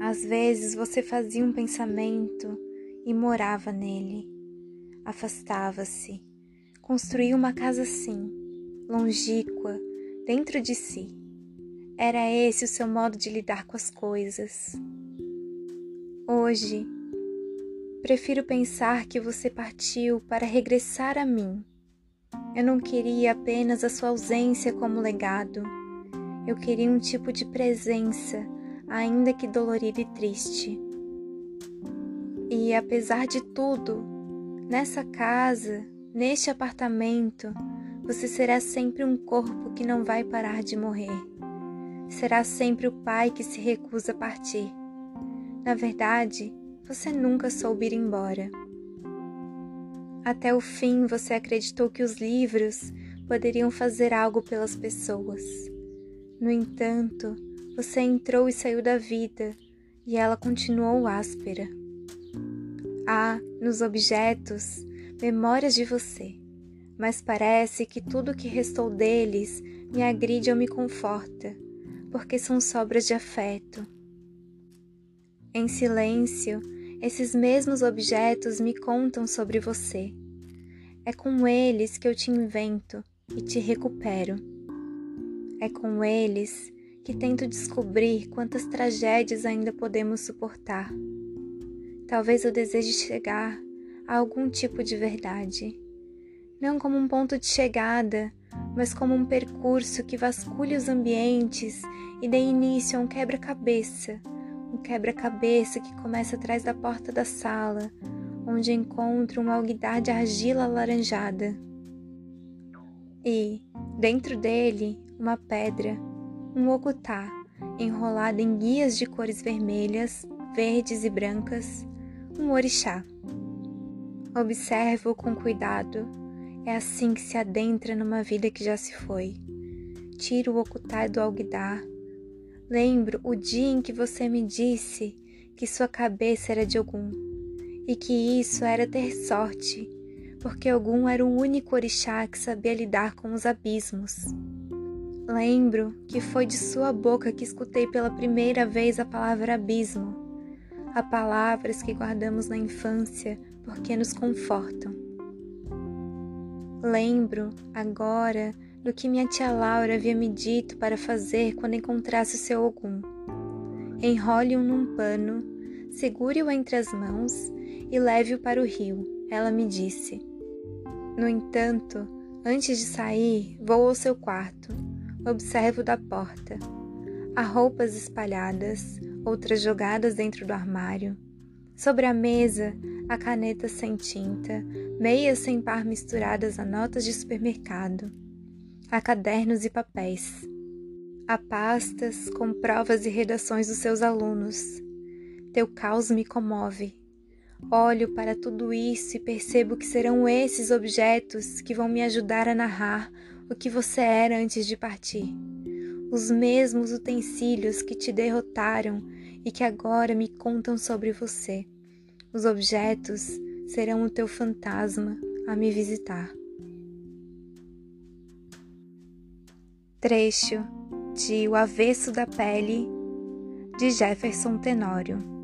Às vezes você fazia um pensamento e morava nele. Afastava-se, construía uma casa assim, longínqua, dentro de si. Era esse o seu modo de lidar com as coisas. Hoje, prefiro pensar que você partiu para regressar a mim. Eu não queria apenas a sua ausência como legado. Eu queria um tipo de presença, ainda que dolorida e triste. E apesar de tudo, nessa casa, neste apartamento, você será sempre um corpo que não vai parar de morrer. Será sempre o pai que se recusa a partir na verdade, você nunca soube ir embora. Até o fim você acreditou que os livros poderiam fazer algo pelas pessoas. No entanto, você entrou e saiu da vida e ela continuou áspera. Há, nos objetos, memórias de você, mas parece que tudo que restou deles me agride ou me conforta, porque são sobras de afeto em silêncio, esses mesmos objetos me contam sobre você. É com eles que eu te invento e te recupero. É com eles que tento descobrir quantas tragédias ainda podemos suportar. Talvez eu deseje chegar a algum tipo de verdade, não como um ponto de chegada, mas como um percurso que vasculhe os ambientes e dê início a um quebra-cabeça um quebra-cabeça que começa atrás da porta da sala, onde encontro um alguidar de argila alaranjada. E, dentro dele, uma pedra, um ocutá, enrolado em guias de cores vermelhas, verdes e brancas, um orixá. Observo com cuidado, é assim que se adentra numa vida que já se foi. Tiro o ocutá do alguidar, Lembro o dia em que você me disse que sua cabeça era de Ogum e que isso era ter sorte, porque Ogum era o único orixá que sabia lidar com os abismos. Lembro que foi de sua boca que escutei pela primeira vez a palavra abismo, a palavras que guardamos na infância porque nos confortam. Lembro agora do que minha tia Laura havia me dito para fazer quando encontrasse o seu Ogum. Enrole-o num pano, segure-o entre as mãos e leve-o para o rio, ela me disse. No entanto, antes de sair, vou ao seu quarto. Observo da porta. Há roupas espalhadas, outras jogadas dentro do armário. Sobre a mesa, a caneta sem tinta, meias sem par misturadas a notas de supermercado. Há cadernos e papéis. Há pastas com provas e redações dos seus alunos. Teu caos me comove. Olho para tudo isso e percebo que serão esses objetos que vão me ajudar a narrar o que você era antes de partir. Os mesmos utensílios que te derrotaram e que agora me contam sobre você. Os objetos serão o teu fantasma a me visitar. Trecho de O Avesso da Pele, de Jefferson Tenório.